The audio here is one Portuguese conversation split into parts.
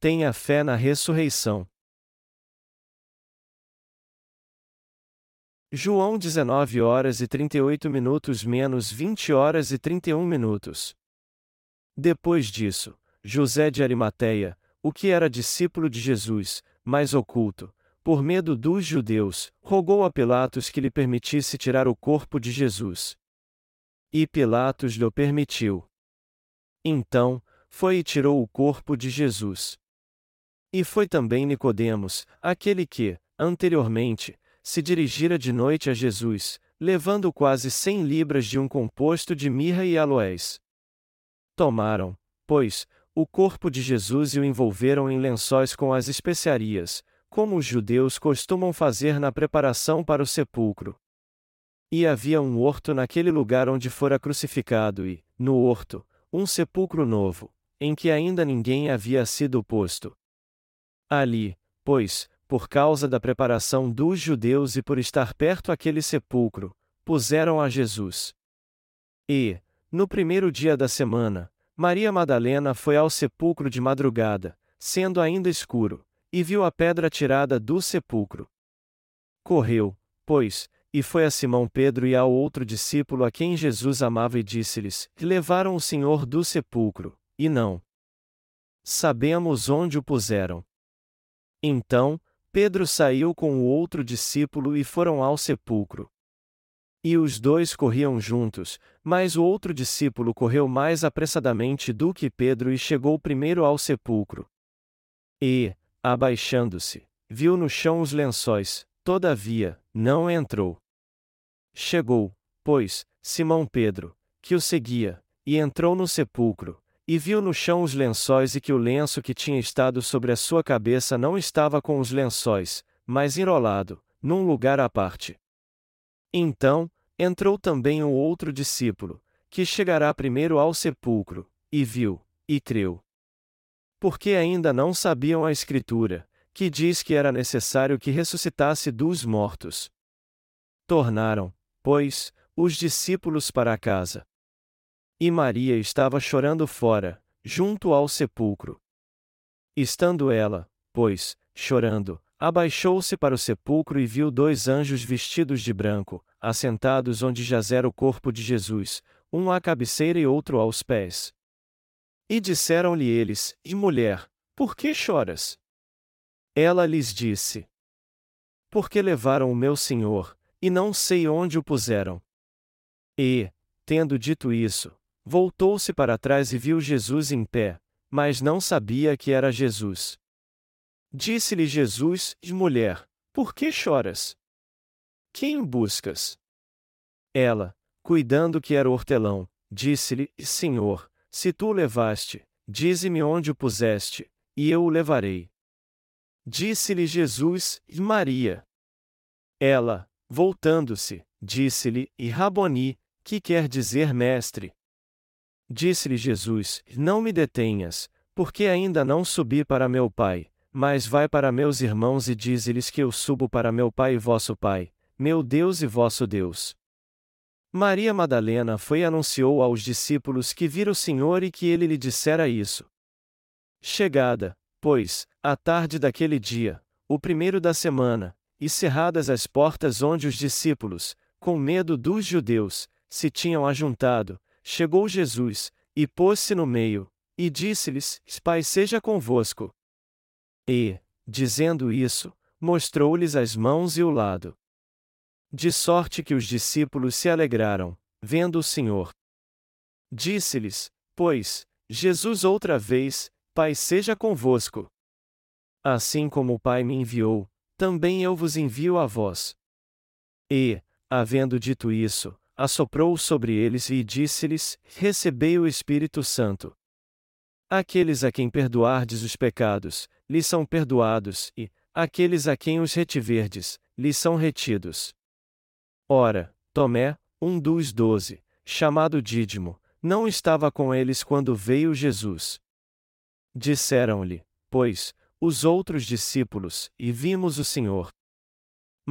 tenha fé na ressurreição. João 19 horas e 38 minutos menos 20 horas e 31 minutos. Depois disso, José de Arimateia, o que era discípulo de Jesus, mais oculto, por medo dos judeus, rogou a Pilatos que lhe permitisse tirar o corpo de Jesus. E Pilatos lhe permitiu. Então, foi e tirou o corpo de Jesus. E foi também Nicodemos, aquele que, anteriormente, se dirigira de noite a Jesus, levando quase cem libras de um composto de mirra e aloés. Tomaram, pois, o corpo de Jesus e o envolveram em lençóis com as especiarias, como os judeus costumam fazer na preparação para o sepulcro. E havia um horto naquele lugar onde fora crucificado e, no horto, um sepulcro novo, em que ainda ninguém havia sido posto. Ali, pois, por causa da preparação dos judeus e por estar perto aquele sepulcro, puseram a Jesus. E, no primeiro dia da semana, Maria Madalena foi ao sepulcro de madrugada, sendo ainda escuro, e viu a pedra tirada do sepulcro. Correu, pois, e foi a Simão Pedro e ao outro discípulo a quem Jesus amava e disse-lhes: Levaram o Senhor do sepulcro, e não sabemos onde o puseram. Então, Pedro saiu com o outro discípulo e foram ao sepulcro. E os dois corriam juntos, mas o outro discípulo correu mais apressadamente do que Pedro e chegou primeiro ao sepulcro. E, abaixando-se, viu no chão os lençóis, todavia, não entrou. Chegou, pois, Simão Pedro, que o seguia, e entrou no sepulcro, e viu no chão os lençóis e que o lenço que tinha estado sobre a sua cabeça não estava com os lençóis, mas enrolado, num lugar à parte. Então, entrou também o outro discípulo, que chegará primeiro ao sepulcro, e viu, e creu. Porque ainda não sabiam a Escritura, que diz que era necessário que ressuscitasse dos mortos. Tornaram, pois, os discípulos para casa. E Maria estava chorando fora, junto ao sepulcro. Estando ela, pois, chorando, abaixou-se para o sepulcro e viu dois anjos vestidos de branco, assentados onde jazera o corpo de Jesus, um à cabeceira e outro aos pés. E disseram-lhe eles: E mulher, por que choras? Ela lhes disse: Porque levaram o meu senhor, e não sei onde o puseram. E, tendo dito isso, Voltou-se para trás e viu Jesus em pé, mas não sabia que era Jesus. Disse-lhe Jesus: Mulher, por que choras? Quem buscas? Ela, cuidando que era hortelão, disse-lhe: Senhor, se tu o levaste, dize-me onde o puseste, e eu o levarei. Disse-lhe Jesus: Maria. Ela, voltando-se, disse-lhe: E Raboni, que quer dizer mestre. Disse-lhe Jesus: Não me detenhas, porque ainda não subi para meu Pai, mas vai para meus irmãos e dize-lhes que eu subo para meu Pai e vosso Pai, meu Deus e vosso Deus. Maria Madalena foi e anunciou aos discípulos que vira o Senhor e que ele lhe dissera isso. Chegada, pois, a tarde daquele dia, o primeiro da semana, e cerradas as portas onde os discípulos, com medo dos judeus, se tinham ajuntado, Chegou Jesus, e pôs-se no meio, e disse-lhes: Pai seja convosco. E, dizendo isso, mostrou-lhes as mãos e o lado. De sorte que os discípulos se alegraram, vendo o Senhor. Disse-lhes, pois, Jesus outra vez: Pai seja convosco. Assim como o Pai me enviou, também eu vos envio a vós. E, havendo dito isso, assoprou sobre eles e disse-lhes: Recebei o Espírito Santo. Aqueles a quem perdoardes os pecados, lhes são perdoados, e, aqueles a quem os retiverdes, lhes são retidos. Ora, Tomé, um dos doze, chamado Dídimo, não estava com eles quando veio Jesus. Disseram-lhe, pois, os outros discípulos, e vimos o Senhor.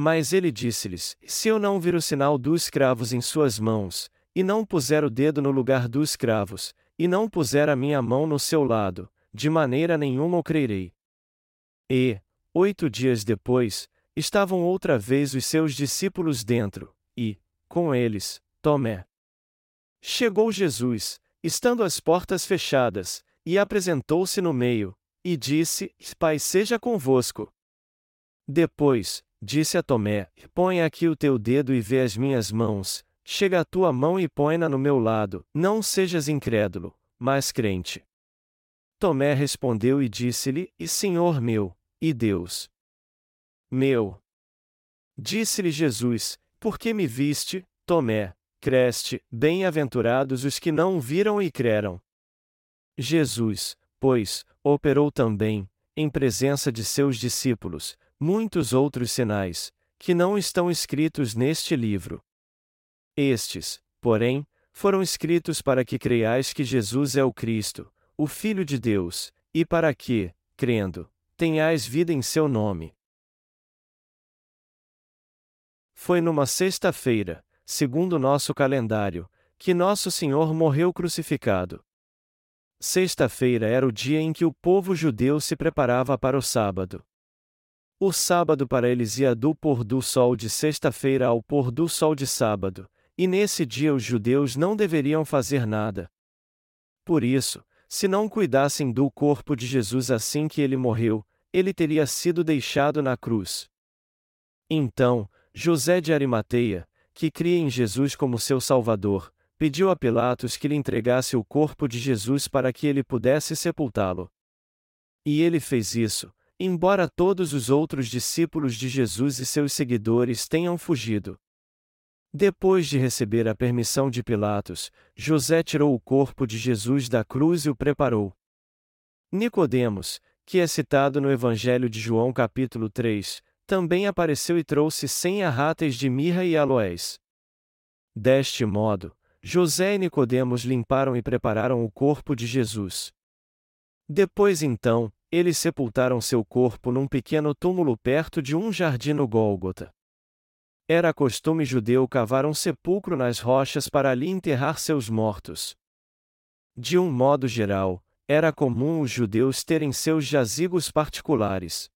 Mas ele disse-lhes: Se eu não vir o sinal dos cravos em suas mãos, e não puser o dedo no lugar dos cravos, e não puser a minha mão no seu lado, de maneira nenhuma o crerei. E, oito dias depois, estavam outra vez os seus discípulos dentro, e, com eles, Tomé. Chegou Jesus, estando as portas fechadas, e apresentou-se no meio, e disse: Pai seja convosco. Depois, disse a Tomé: Põe aqui o teu dedo e vê as minhas mãos, chega a tua mão e põe-na no meu lado, não sejas incrédulo, mas crente. Tomé respondeu e disse-lhe: E Senhor meu, e Deus meu. Disse-lhe Jesus: Por que me viste, Tomé? Creste, bem-aventurados os que não viram e creram. Jesus, pois, operou também, em presença de seus discípulos, muitos outros sinais, que não estão escritos neste livro. Estes, porém, foram escritos para que creiais que Jesus é o Cristo, o Filho de Deus, e para que, crendo, tenhais vida em seu nome. Foi numa sexta-feira, segundo nosso calendário, que Nosso Senhor morreu crucificado. Sexta-feira era o dia em que o povo judeu se preparava para o sábado. O sábado para eles ia do pôr do sol de sexta-feira ao pôr do sol de sábado, e nesse dia os judeus não deveriam fazer nada. Por isso, se não cuidassem do corpo de Jesus assim que ele morreu, ele teria sido deixado na cruz. Então, José de Arimateia, que cria em Jesus como seu Salvador, pediu a Pilatos que lhe entregasse o corpo de Jesus para que ele pudesse sepultá-lo. E ele fez isso, embora todos os outros discípulos de Jesus e seus seguidores tenham fugido. Depois de receber a permissão de Pilatos, José tirou o corpo de Jesus da cruz e o preparou. Nicodemos, que é citado no Evangelho de João capítulo 3, também apareceu e trouxe cem arráteis de mirra e aloés. Deste modo, José e Nicodemos limparam e prepararam o corpo de Jesus. Depois então, eles sepultaram seu corpo num pequeno túmulo perto de um jardim no Gólgota. Era costume judeu cavar um sepulcro nas rochas para ali enterrar seus mortos. De um modo geral, era comum os judeus terem seus jazigos particulares.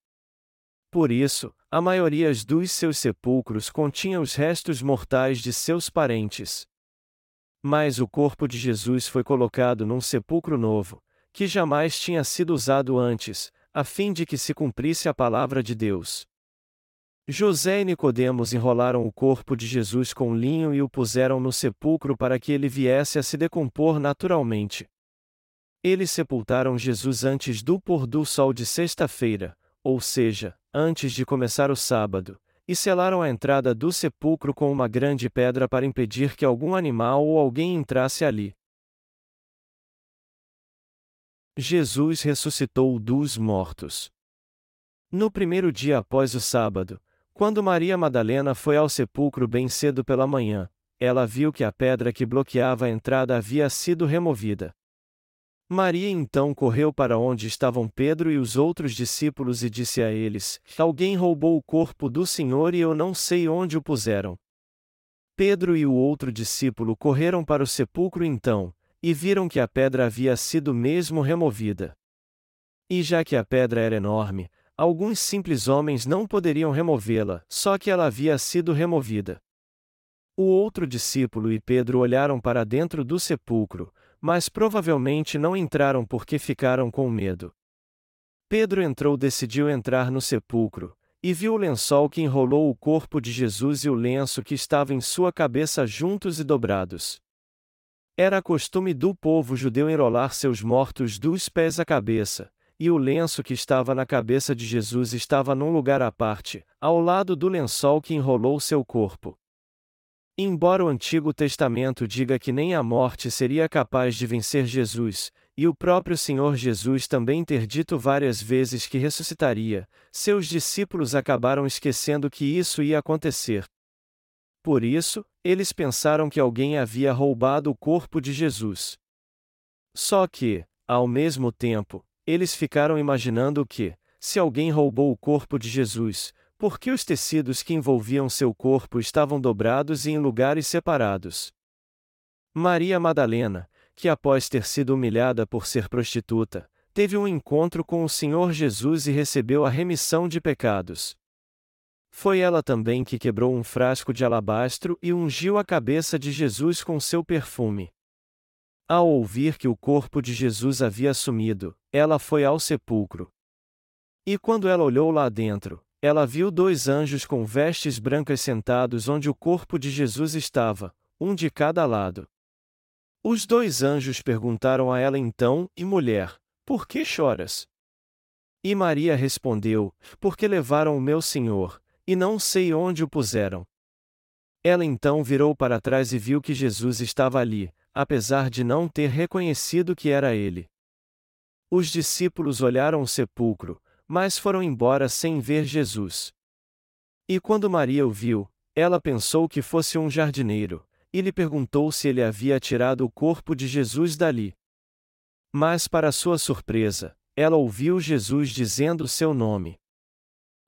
Por isso, a maioria dos seus sepulcros continha os restos mortais de seus parentes. Mas o corpo de Jesus foi colocado num sepulcro novo, que jamais tinha sido usado antes, a fim de que se cumprisse a palavra de Deus. José e Nicodemos enrolaram o corpo de Jesus com linho e o puseram no sepulcro para que ele viesse a se decompor naturalmente. Eles sepultaram Jesus antes do pôr do sol de sexta-feira, ou seja, antes de começar o sábado, e selaram a entrada do sepulcro com uma grande pedra para impedir que algum animal ou alguém entrasse ali. Jesus ressuscitou dos mortos. No primeiro dia após o sábado, quando Maria Madalena foi ao sepulcro bem cedo pela manhã, ela viu que a pedra que bloqueava a entrada havia sido removida. Maria então correu para onde estavam Pedro e os outros discípulos e disse a eles: Alguém roubou o corpo do Senhor e eu não sei onde o puseram. Pedro e o outro discípulo correram para o sepulcro então, e viram que a pedra havia sido mesmo removida. E já que a pedra era enorme, alguns simples homens não poderiam removê-la, só que ela havia sido removida. O outro discípulo e Pedro olharam para dentro do sepulcro, mas provavelmente não entraram porque ficaram com medo. Pedro entrou decidiu entrar no sepulcro, e viu o lençol que enrolou o corpo de Jesus e o lenço que estava em sua cabeça juntos e dobrados. Era costume do povo judeu enrolar seus mortos dos pés à cabeça, e o lenço que estava na cabeça de Jesus estava num lugar à parte, ao lado do lençol que enrolou seu corpo. Embora o Antigo Testamento diga que nem a morte seria capaz de vencer Jesus, e o próprio Senhor Jesus também ter dito várias vezes que ressuscitaria, seus discípulos acabaram esquecendo que isso ia acontecer. Por isso, eles pensaram que alguém havia roubado o corpo de Jesus. Só que, ao mesmo tempo, eles ficaram imaginando que, se alguém roubou o corpo de Jesus, porque os tecidos que envolviam seu corpo estavam dobrados e em lugares separados. Maria Madalena, que após ter sido humilhada por ser prostituta, teve um encontro com o Senhor Jesus e recebeu a remissão de pecados. Foi ela também que quebrou um frasco de alabastro e ungiu a cabeça de Jesus com seu perfume. Ao ouvir que o corpo de Jesus havia sumido, ela foi ao sepulcro. E quando ela olhou lá dentro, ela viu dois anjos com vestes brancas sentados onde o corpo de Jesus estava, um de cada lado. Os dois anjos perguntaram a ela então, e mulher, por que choras? E Maria respondeu, porque levaram o meu Senhor, e não sei onde o puseram. Ela então virou para trás e viu que Jesus estava ali, apesar de não ter reconhecido que era ele. Os discípulos olharam o sepulcro, mas foram embora sem ver Jesus. E quando Maria o viu, ela pensou que fosse um jardineiro, e lhe perguntou se ele havia tirado o corpo de Jesus dali. Mas, para sua surpresa, ela ouviu Jesus dizendo seu nome.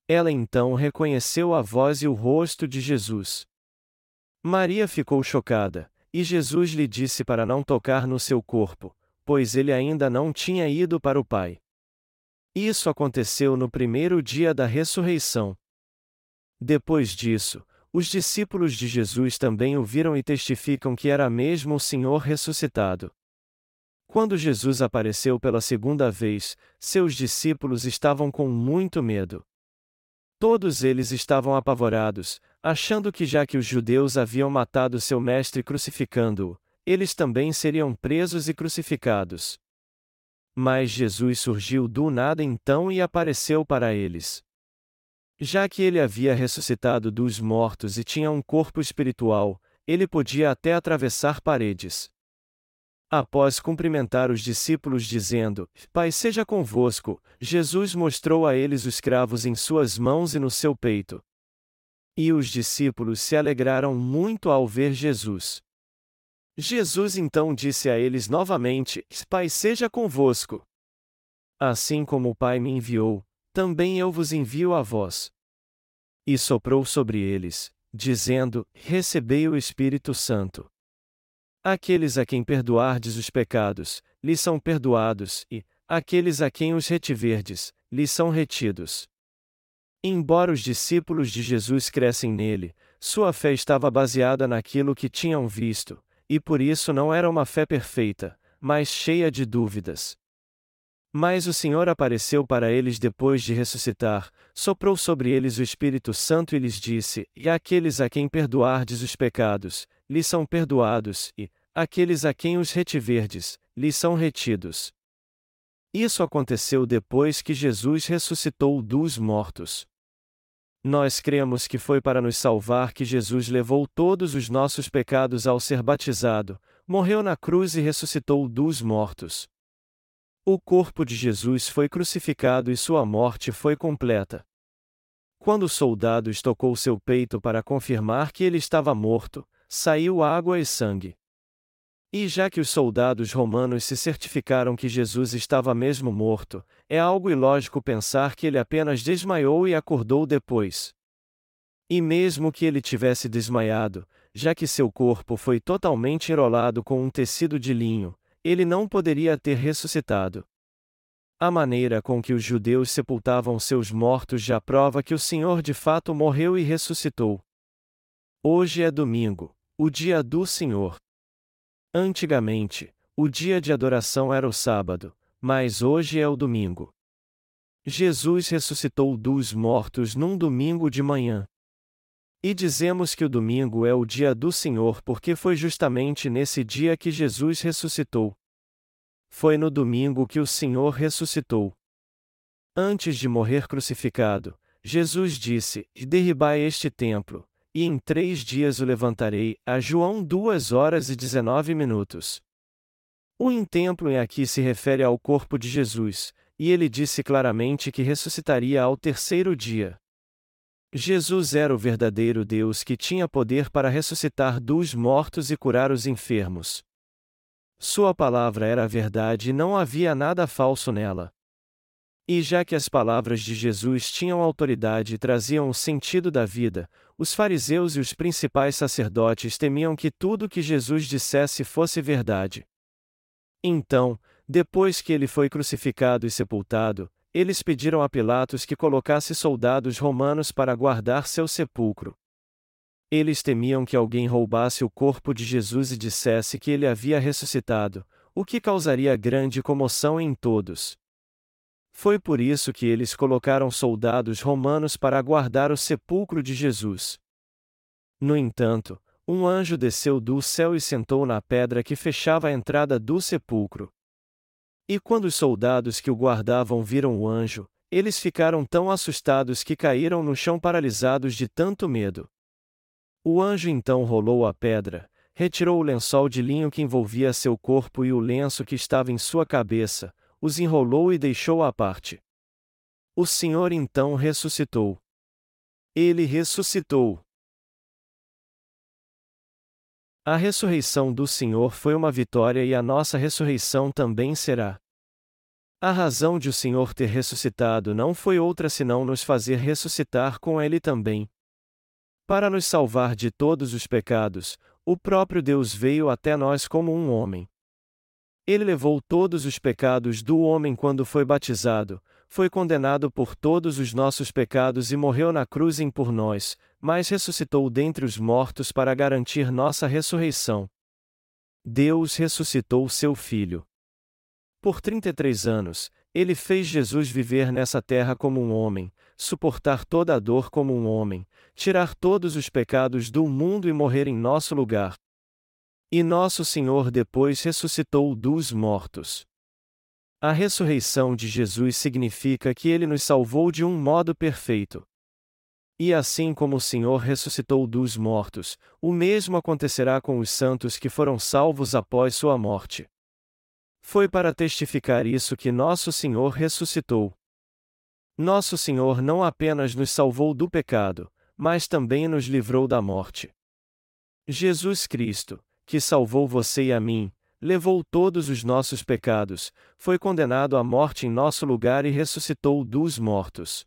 Ela então reconheceu a voz e o rosto de Jesus. Maria ficou chocada, e Jesus lhe disse para não tocar no seu corpo, pois ele ainda não tinha ido para o Pai. Isso aconteceu no primeiro dia da ressurreição. Depois disso, os discípulos de Jesus também o viram e testificam que era mesmo o Senhor ressuscitado. Quando Jesus apareceu pela segunda vez, seus discípulos estavam com muito medo. Todos eles estavam apavorados, achando que já que os judeus haviam matado seu mestre crucificando-o, eles também seriam presos e crucificados. Mas Jesus surgiu do nada então e apareceu para eles. Já que ele havia ressuscitado dos mortos e tinha um corpo espiritual, ele podia até atravessar paredes. Após cumprimentar os discípulos dizendo: Pai seja convosco, Jesus mostrou a eles os cravos em suas mãos e no seu peito. E os discípulos se alegraram muito ao ver Jesus. Jesus então disse a eles novamente: Pai seja convosco. Assim como o Pai me enviou, também eu vos envio a vós. E soprou sobre eles, dizendo: Recebei o Espírito Santo. Aqueles a quem perdoardes os pecados, lhes são perdoados, e, aqueles a quem os retiverdes, lhes são retidos. Embora os discípulos de Jesus crescem nele, sua fé estava baseada naquilo que tinham visto, e por isso não era uma fé perfeita, mas cheia de dúvidas. Mas o Senhor apareceu para eles depois de ressuscitar, soprou sobre eles o Espírito Santo e lhes disse: E aqueles a quem perdoardes os pecados, lhes são perdoados, e, aqueles a quem os retiverdes, lhes são retidos. Isso aconteceu depois que Jesus ressuscitou dos mortos. Nós cremos que foi para nos salvar que Jesus levou todos os nossos pecados ao ser batizado, morreu na cruz e ressuscitou dos mortos. O corpo de Jesus foi crucificado e sua morte foi completa. Quando o soldado estocou seu peito para confirmar que ele estava morto, saiu água e sangue. E já que os soldados romanos se certificaram que Jesus estava mesmo morto, é algo ilógico pensar que ele apenas desmaiou e acordou depois. E mesmo que ele tivesse desmaiado, já que seu corpo foi totalmente enrolado com um tecido de linho, ele não poderia ter ressuscitado. A maneira com que os judeus sepultavam seus mortos já prova que o Senhor de fato morreu e ressuscitou. Hoje é domingo, o dia do Senhor. Antigamente, o dia de adoração era o sábado, mas hoje é o domingo. Jesus ressuscitou dos mortos num domingo de manhã. E dizemos que o domingo é o dia do Senhor porque foi justamente nesse dia que Jesus ressuscitou. Foi no domingo que o Senhor ressuscitou. Antes de morrer crucificado, Jesus disse: Derribai este templo, e em três dias o levantarei. A João 2 horas e 19 minutos. O em templo em aqui se refere ao corpo de Jesus, e ele disse claramente que ressuscitaria ao terceiro dia. Jesus era o verdadeiro Deus que tinha poder para ressuscitar dos mortos e curar os enfermos. Sua palavra era a verdade e não havia nada falso nela. E já que as palavras de Jesus tinham autoridade e traziam o sentido da vida, os fariseus e os principais sacerdotes temiam que tudo que Jesus dissesse fosse verdade. Então, Depois que ele foi crucificado e sepultado, eles pediram a Pilatos que colocasse soldados romanos para guardar seu sepulcro. Eles temiam que alguém roubasse o corpo de Jesus e dissesse que ele havia ressuscitado, o que causaria grande comoção em todos. Foi por isso que eles colocaram soldados romanos para guardar o sepulcro de Jesus. No entanto, um anjo desceu do céu e sentou na pedra que fechava a entrada do sepulcro. E quando os soldados que o guardavam viram o anjo, eles ficaram tão assustados que caíram no chão paralisados de tanto medo. O anjo então rolou a pedra, retirou o lençol de linho que envolvia seu corpo e o lenço que estava em sua cabeça, os enrolou e deixou à parte. O Senhor então ressuscitou. Ele ressuscitou. A ressurreição do Senhor foi uma vitória e a nossa ressurreição também será. A razão de o Senhor ter ressuscitado não foi outra senão nos fazer ressuscitar com Ele também. Para nos salvar de todos os pecados, o próprio Deus veio até nós como um homem. Ele levou todos os pecados do homem quando foi batizado, foi condenado por todos os nossos pecados e morreu na cruz em por nós, mas ressuscitou dentre os mortos para garantir nossa ressurreição. Deus ressuscitou seu Filho. Por 33 anos, ele fez Jesus viver nessa terra como um homem, suportar toda a dor como um homem, tirar todos os pecados do mundo e morrer em nosso lugar. E nosso Senhor depois ressuscitou dos mortos. A ressurreição de Jesus significa que ele nos salvou de um modo perfeito. E assim como o Senhor ressuscitou dos mortos, o mesmo acontecerá com os santos que foram salvos após sua morte. Foi para testificar isso que nosso Senhor ressuscitou. Nosso Senhor não apenas nos salvou do pecado, mas também nos livrou da morte. Jesus Cristo, que salvou você e a mim, levou todos os nossos pecados, foi condenado à morte em nosso lugar e ressuscitou dos mortos.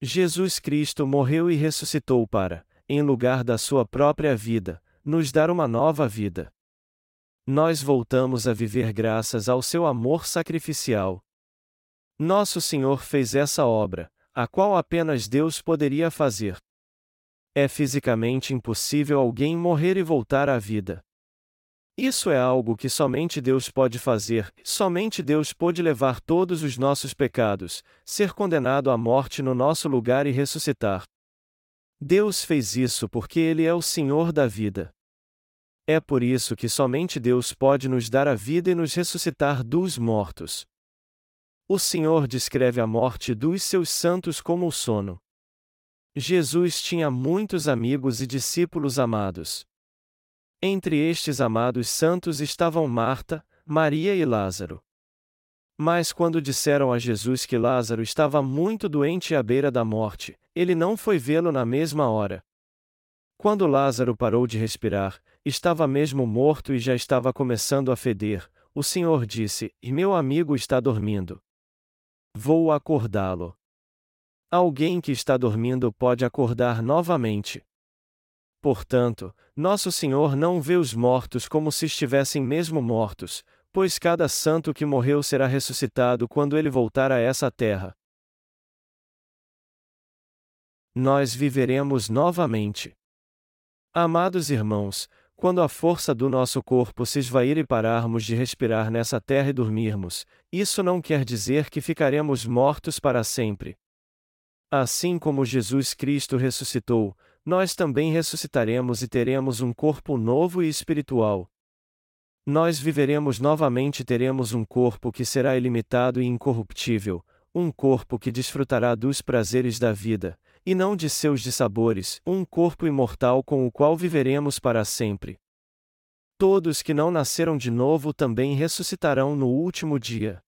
Jesus Cristo morreu e ressuscitou para, em lugar da sua própria vida, nos dar uma nova vida. Nós voltamos a viver graças ao seu amor sacrificial. Nosso Senhor fez essa obra, a qual apenas Deus poderia fazer. É fisicamente impossível alguém morrer e voltar à vida. Isso é algo que somente Deus pode fazer, somente Deus pode levar todos os nossos pecados, ser condenado à morte no nosso lugar e ressuscitar. Deus fez isso porque Ele é o Senhor da vida. É por isso que somente Deus pode nos dar a vida e nos ressuscitar dos mortos. O Senhor descreve a morte dos seus santos como o sono. Jesus tinha muitos amigos e discípulos amados. Entre estes amados santos estavam Marta, Maria e Lázaro. Mas quando disseram a Jesus que Lázaro estava muito doente à beira da morte, ele não foi vê-lo na mesma hora. Quando Lázaro parou de respirar, estava mesmo morto e já estava começando a feder, o Senhor disse: E meu amigo está dormindo. Vou acordá-lo. Alguém que está dormindo pode acordar novamente. Portanto, nosso Senhor não vê os mortos como se estivessem mesmo mortos, pois cada santo que morreu será ressuscitado quando ele voltar a essa terra. Nós viveremos novamente. Amados irmãos, quando a força do nosso corpo se esvair e pararmos de respirar nessa terra e dormirmos, isso não quer dizer que ficaremos mortos para sempre. Assim como Jesus Cristo ressuscitou, nós também ressuscitaremos e teremos um corpo novo e espiritual. Nós viveremos novamente e teremos um corpo que será ilimitado e incorruptível, um corpo que desfrutará dos prazeres da vida, e não de seus dissabores, um corpo imortal com o qual viveremos para sempre. Todos que não nasceram de novo também ressuscitarão no último dia.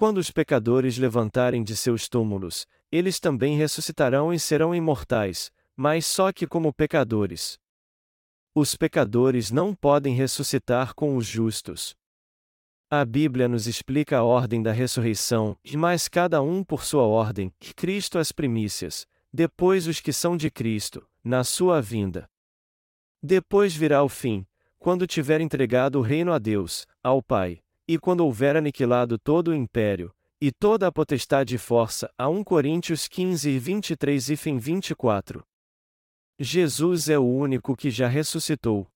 Quando os pecadores levantarem de seus túmulos, eles também ressuscitarão e serão imortais, mas só que como pecadores. Os pecadores não podem ressuscitar com os justos. A Bíblia nos explica a ordem da ressurreição, e mais cada um por sua ordem, Cristo as primícias, depois os que são de Cristo, na sua vinda. Depois virá o fim, quando tiver entregado o reino a Deus, ao Pai, e quando houver aniquilado todo o império, e toda a potestade e força, a 1 Coríntios 15 e 23 e fim 24. Jesus é o único que já ressuscitou.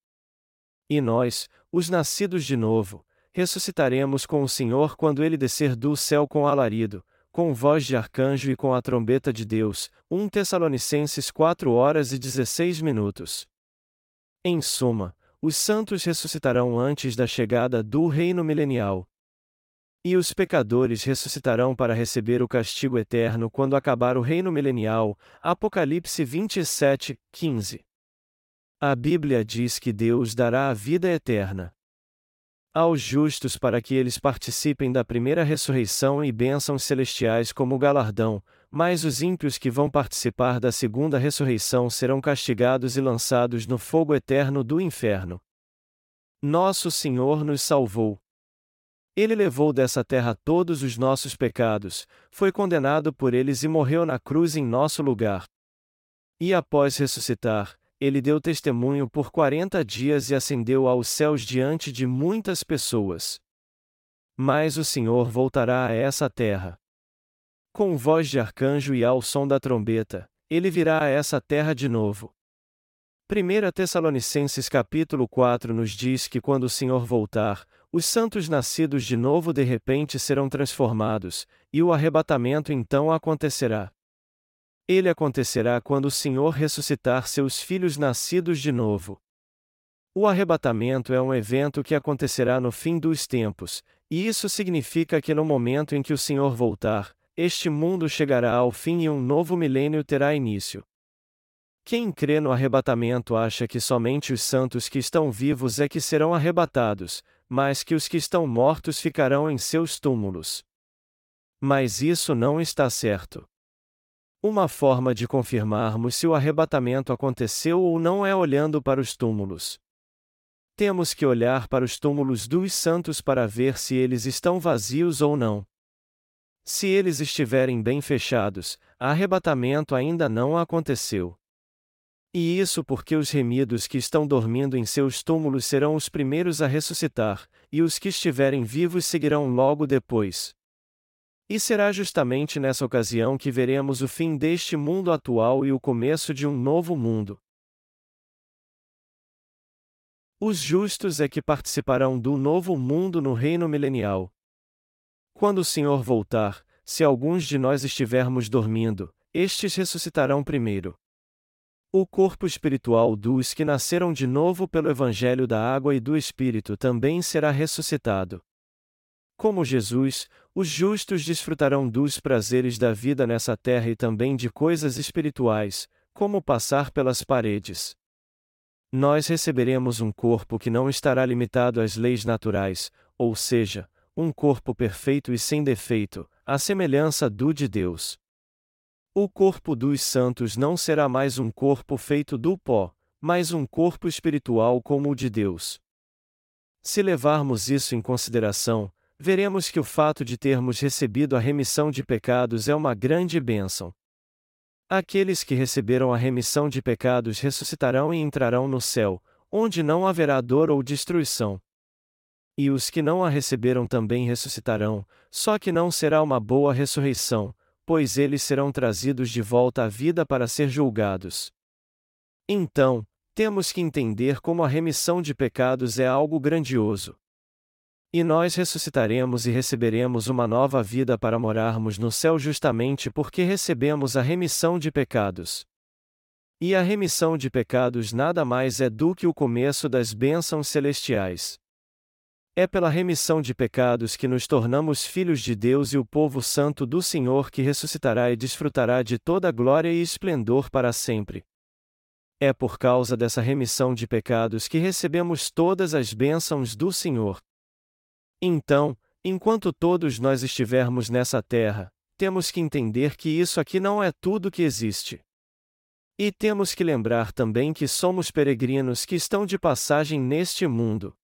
E nós, os nascidos de novo, ressuscitaremos com o Senhor quando ele descer do céu com alarido, com voz de arcanjo e com a trombeta de Deus. 1 Tessalonicenses 4 horas e 16 minutos. Em suma, os santos ressuscitarão antes da chegada do reino milenial. E os pecadores ressuscitarão para receber o castigo eterno quando acabar o reino milenial. Apocalipse 27, 15. A Bíblia diz que Deus dará a vida eterna aos justos para que eles participem da primeira ressurreição e bênçãos celestiais como galardão, mas os ímpios que vão participar da segunda ressurreição serão castigados e lançados no fogo eterno do inferno. Nosso Senhor nos salvou. Ele levou dessa terra todos os nossos pecados, foi condenado por eles e morreu na cruz em nosso lugar. E após ressuscitar, ele deu testemunho por quarenta dias e ascendeu aos céus diante de muitas pessoas. Mas o Senhor voltará a essa terra. Com voz de arcanjo e ao som da trombeta, ele virá a essa terra de novo. 1 Tessalonicenses capítulo 4 nos diz que quando o Senhor voltar, os santos nascidos de novo de repente serão transformados, e o arrebatamento então acontecerá. Ele acontecerá quando o Senhor ressuscitar seus filhos nascidos de novo. O arrebatamento é um evento que acontecerá no fim dos tempos, e isso significa que no momento em que o Senhor voltar, este mundo chegará ao fim e um novo milênio terá início. Quem crê no arrebatamento acha que somente os santos que estão vivos é que serão arrebatados, mas que os que estão mortos ficarão em seus túmulos. Mas isso não está certo. Uma forma de confirmarmos se o arrebatamento aconteceu ou não é olhando para os túmulos. Temos que olhar para os túmulos dos santos para ver se eles estão vazios ou não. Se eles estiverem bem fechados, arrebatamento ainda não aconteceu. E isso porque os remidos que estão dormindo em seus túmulos serão os primeiros a ressuscitar, e os que estiverem vivos seguirão logo depois. E será justamente nessa ocasião que veremos o fim deste mundo atual e o começo de um novo mundo. Os justos é que participarão do novo mundo no reino milenial. Quando o Senhor voltar, se alguns de nós estivermos dormindo, estes ressuscitarão primeiro. O corpo espiritual dos que nasceram de novo pelo Evangelho da Água e do Espírito também será ressuscitado. Como Jesus, os justos desfrutarão dos prazeres da vida nessa terra e também de coisas espirituais, como passar pelas paredes. Nós receberemos um corpo que não estará limitado às leis naturais, ou seja, um corpo perfeito e sem defeito, à semelhança do de Deus. O corpo dos santos não será mais um corpo feito do pó, mas um corpo espiritual como o de Deus. Se levarmos isso em consideração, veremos que o fato de termos recebido a remissão de pecados é uma grande bênção. Aqueles que receberam a remissão de pecados ressuscitarão e entrarão no céu, onde não haverá dor ou destruição. E os que não a receberam também ressuscitarão, só que não será uma boa ressurreição, pois eles serão trazidos de volta à vida para ser julgados. Então, temos que entender como a remissão de pecados é algo grandioso. E nós ressuscitaremos e receberemos uma nova vida para morarmos no céu justamente porque recebemos a remissão de pecados. E a remissão de pecados nada mais é do que o começo das bênçãos celestiais. É pela remissão de pecados que nos tornamos filhos de Deus e o povo santo do Senhor que ressuscitará e desfrutará de toda glória e esplendor para sempre. É por causa dessa remissão de pecados que recebemos todas as bênçãos do Senhor. Então, enquanto todos nós estivermos nessa terra, temos que entender que isso aqui não é tudo que existe. E temos que lembrar também que somos peregrinos que estão de passagem neste mundo.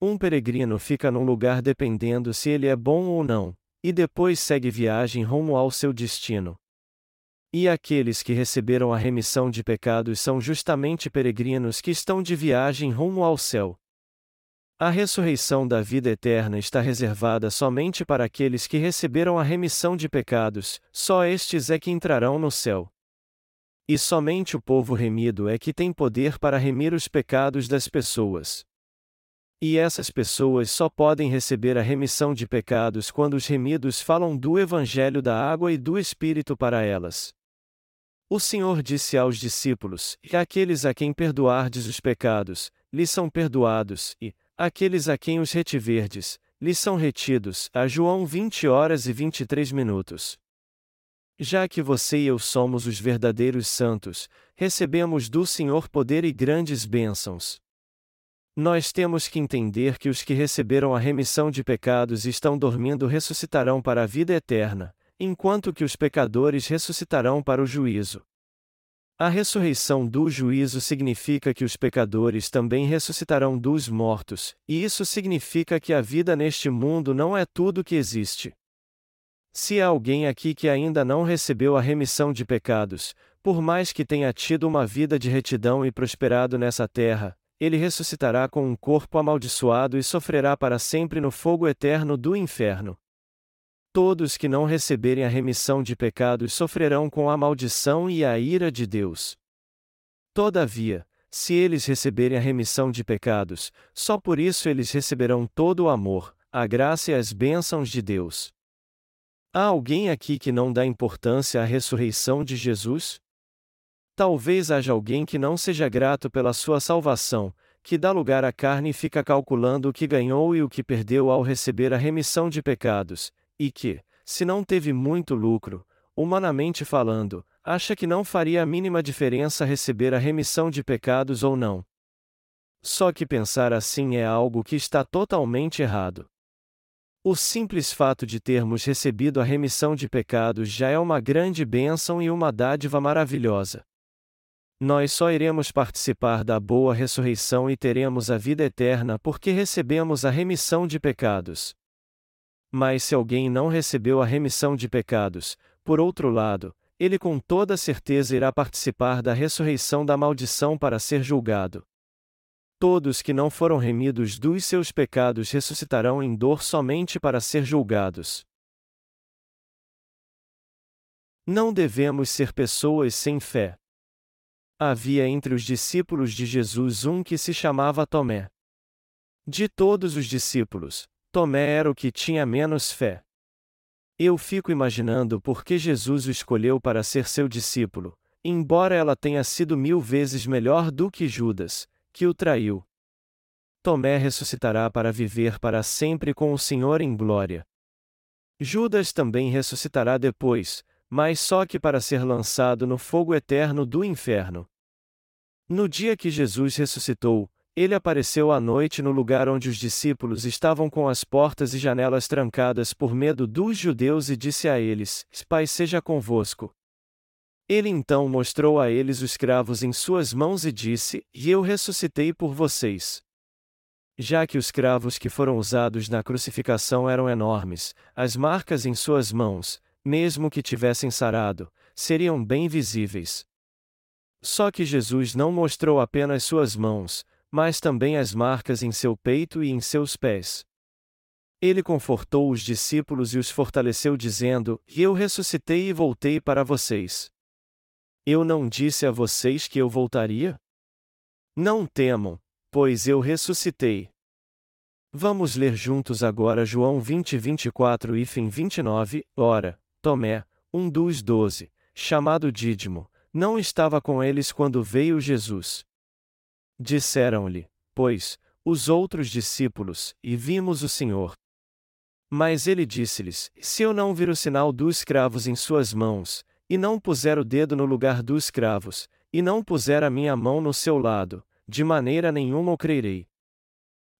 Um peregrino fica num lugar dependendo se ele é bom ou não, e depois segue viagem rumo ao seu destino. E aqueles que receberam a remissão de pecados são justamente peregrinos que estão de viagem rumo ao céu. A ressurreição da vida eterna está reservada somente para aqueles que receberam a remissão de pecados, só estes é que entrarão no céu. E somente o povo remido é que tem poder para remir os pecados das pessoas. E essas pessoas só podem receber a remissão de pecados quando os remidos falam do Evangelho da água e do Espírito para elas. O Senhor disse aos discípulos: E aqueles a quem perdoardes os pecados, lhes são perdoados, e, Aqueles a quem os retiverdes, lhes são retidos. A João 20 horas e 23 minutos. Já que você e eu somos os verdadeiros santos, recebemos do Senhor poder e grandes bênçãos. Nós temos que entender que os que receberam a remissão de pecados e estão dormindo ressuscitarão para a vida eterna, enquanto que os pecadores ressuscitarão para o juízo. A ressurreição do juízo significa que os pecadores também ressuscitarão dos mortos, e isso significa que a vida neste mundo não é tudo que existe. Se há alguém aqui que ainda não recebeu a remissão de pecados, por mais que tenha tido uma vida de retidão e prosperado nessa terra, ele ressuscitará com um corpo amaldiçoado e sofrerá para sempre no fogo eterno do inferno. Todos que não receberem a remissão de pecados sofrerão com a maldição e a ira de Deus. Todavia, se eles receberem a remissão de pecados, só por isso eles receberão todo o amor, a graça e as bênçãos de Deus. Há alguém aqui que não dá importância à ressurreição de Jesus? Talvez haja alguém que não seja grato pela sua salvação, que dá lugar à carne e fica calculando o que ganhou e o que perdeu ao receber a remissão de pecados, e que, se não teve muito lucro, humanamente falando, acha que não faria a mínima diferença receber a remissão de pecados ou não. Só que pensar assim é algo que está totalmente errado. O simples fato de termos recebido a remissão de pecados já é uma grande bênção e uma dádiva maravilhosa. Nós só iremos participar da boa ressurreição e teremos a vida eterna porque recebemos a remissão de pecados. Mas se alguém não recebeu a remissão de pecados, por outro lado, ele com toda certeza irá participar da ressurreição da maldição para ser julgado. Todos que não foram remidos dos seus pecados ressuscitarão em dor somente para ser julgados. Não devemos ser pessoas sem fé. Havia entre os discípulos de Jesus um que se chamava Tomé. De todos os discípulos, Tomé era o que tinha menos fé. Eu fico imaginando por que Jesus o escolheu para ser seu discípulo, embora ela tenha sido mil vezes melhor do que Judas, que o traiu. Tomé ressuscitará para viver para sempre com o Senhor em glória. Judas também ressuscitará depois, mas só que para ser lançado no fogo eterno do inferno. No dia que Jesus ressuscitou, ele apareceu à noite no lugar onde os discípulos estavam com as portas e janelas trancadas por medo dos judeus e disse a eles: Pai seja convosco. Ele então mostrou a eles os cravos em suas mãos e disse: E eu ressuscitei por vocês. Já que os cravos que foram usados na crucificação eram enormes, as marcas em suas mãos, mesmo que tivessem sarado, seriam bem visíveis. Só que Jesus não mostrou apenas suas mãos, mas também as marcas em seu peito e em seus pés. Ele confortou os discípulos e os fortaleceu, dizendo: eu ressuscitei e voltei para vocês. Eu não disse a vocês que eu voltaria? Não temam, pois eu ressuscitei. Vamos ler juntos agora João 20, 24 e fim 29. Ora, Tomé, um dos doze, chamado Dídimo, não estava com eles quando veio Jesus. Disseram-lhe, pois, os outros discípulos, e vimos o Senhor. Mas ele disse-lhes: Se eu não vir o sinal dos cravos em suas mãos, e não puser o dedo no lugar dos cravos, e não puser a minha mão no seu lado, de maneira nenhuma o crerei.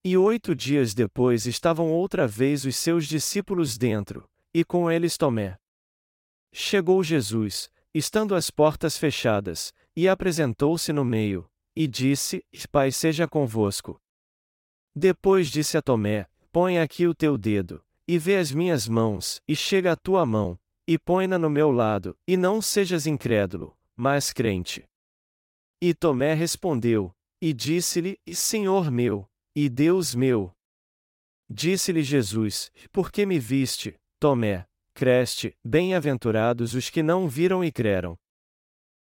E oito dias depois estavam outra vez os seus discípulos dentro, e com eles Tomé. Chegou Jesus, estando as portas fechadas, e apresentou-se no meio, e disse: Pai seja convosco. Depois disse a Tomé: Põe aqui o teu dedo, e vê as minhas mãos, e chega a tua mão, e põe-na no meu lado, e não sejas incrédulo, mas crente. E Tomé respondeu, e disse-lhe: Senhor meu, e Deus meu. Disse-lhe Jesus: Por que me viste, Tomé? Creste, bem-aventurados os que não viram e creram.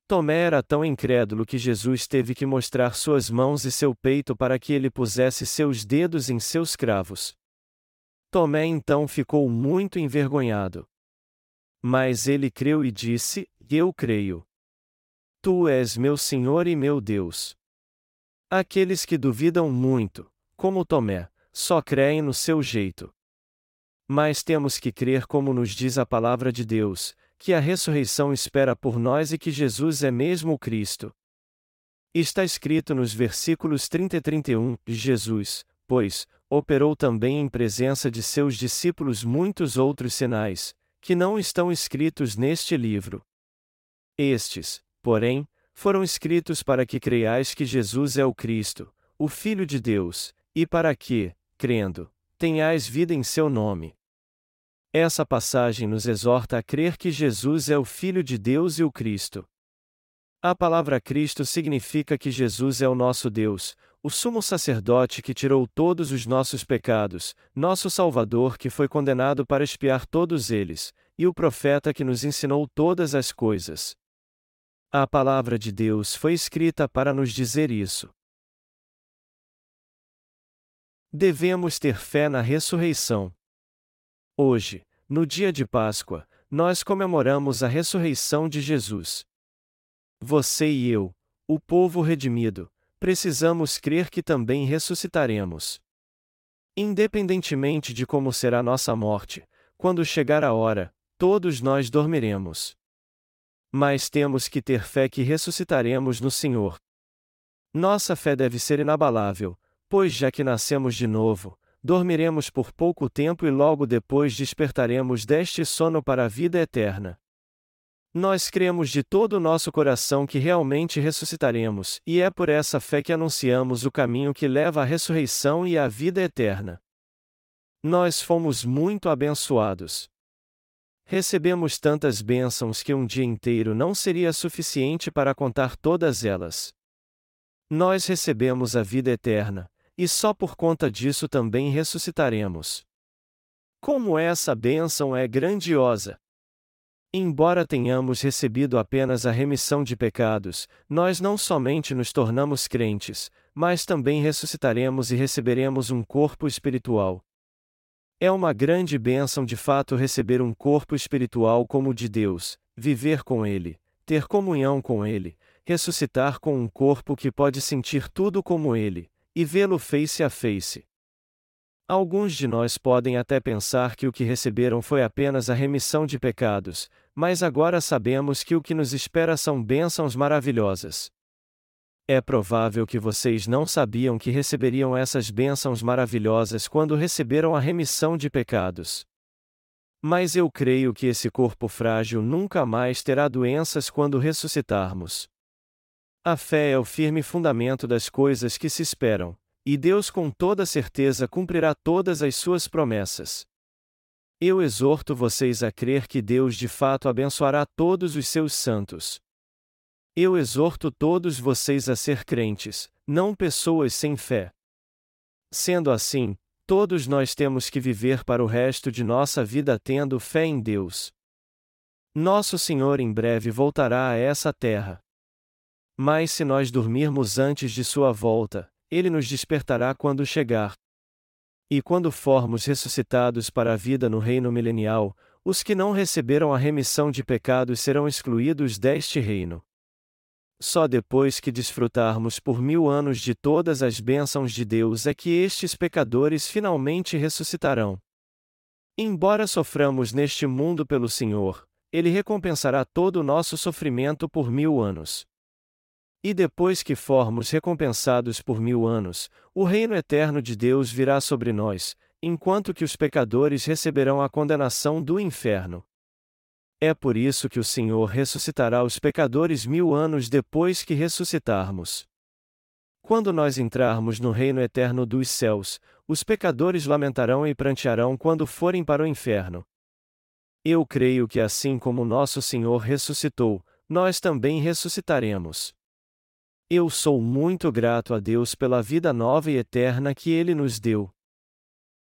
Tomé era tão incrédulo que Jesus teve que mostrar suas mãos e seu peito para que ele pusesse seus dedos em seus cravos. Tomé então ficou muito envergonhado. Mas ele creu e disse: Eu creio. Tu és meu Senhor e meu Deus. Aqueles que duvidam muito, como Tomé, só creem no seu jeito. Mas temos que crer como nos diz a palavra de Deus, que a ressurreição espera por nós e que Jesus é mesmo o Cristo. Está escrito nos versículos 30 e 31: Jesus, pois, operou também em presença de seus discípulos muitos outros sinais, que não estão escritos neste livro. Estes, porém, foram escritos para que creiais que Jesus é o Cristo, o Filho de Deus, e para que, crendo, tenhais vida em seu nome. Essa passagem nos exorta a crer que Jesus é o Filho de Deus e o Cristo. A palavra Cristo significa que Jesus é o nosso Deus, o sumo sacerdote que tirou todos os nossos pecados, nosso Salvador que foi condenado para expiar todos eles, e o profeta que nos ensinou todas as coisas. A palavra de Deus foi escrita para nos dizer isso. Devemos ter fé na ressurreição. Hoje, no dia de Páscoa, nós comemoramos a ressurreição de Jesus. Você e eu, o povo redimido, precisamos crer que também ressuscitaremos. Independentemente de como será nossa morte, quando chegar a hora, todos nós dormiremos. Mas temos que ter fé que ressuscitaremos no Senhor. Nossa fé deve ser inabalável, pois já que nascemos de novo, dormiremos por pouco tempo e logo depois despertaremos deste sono para a vida eterna. Nós cremos de todo o nosso coração que realmente ressuscitaremos, e é por essa fé que anunciamos o caminho que leva à ressurreição e à vida eterna. Nós fomos muito abençoados. Recebemos tantas bênçãos que um dia inteiro não seria suficiente para contar todas elas. Nós recebemos a vida eterna, e só por conta disso também ressuscitaremos. Como essa bênção é grandiosa! Embora tenhamos recebido apenas a remissão de pecados, nós não somente nos tornamos crentes, mas também ressuscitaremos e receberemos um corpo espiritual. É uma grande bênção de fato receber um corpo espiritual como o de Deus, viver com Ele, ter comunhão com Ele, ressuscitar com um corpo que pode sentir tudo como Ele, e vê-lo face a face. Alguns de nós podem até pensar que o que receberam foi apenas a remissão de pecados, mas agora sabemos que o que nos espera são bênçãos maravilhosas. É provável que vocês não sabiam que receberiam essas bênçãos maravilhosas quando receberam a remissão de pecados. Mas eu creio que esse corpo frágil nunca mais terá doenças quando ressuscitarmos. A fé é o firme fundamento das coisas que se esperam, e Deus com toda certeza cumprirá todas as suas promessas. Eu exorto vocês a crer que Deus de fato abençoará todos os seus santos. Eu exorto todos vocês a ser crentes, não pessoas sem fé. Sendo assim, todos nós temos que viver para o resto de nossa vida tendo fé em Deus. Nosso Senhor em breve voltará a essa terra. Mas se nós dormirmos antes de sua volta, ele nos despertará quando chegar. E quando formos ressuscitados para a vida no reino milenial, os que não receberam a remissão de pecados serão excluídos deste reino. Só depois que desfrutarmos por mil anos de todas as bênçãos de Deus é que estes pecadores finalmente ressuscitarão. Embora soframos neste mundo pelo Senhor, Ele recompensará todo o nosso sofrimento por mil anos. E depois que formos recompensados por mil anos, o reino eterno de Deus virá sobre nós, enquanto que os pecadores receberão a condenação do inferno. É por isso que o Senhor ressuscitará os pecadores mil anos depois que ressuscitarmos. Quando nós entrarmos no reino eterno dos céus, os pecadores lamentarão e prantearão quando forem para o inferno. Eu creio que assim como nosso Senhor ressuscitou, nós também ressuscitaremos. Eu sou muito grato a Deus pela vida nova e eterna que Ele nos deu,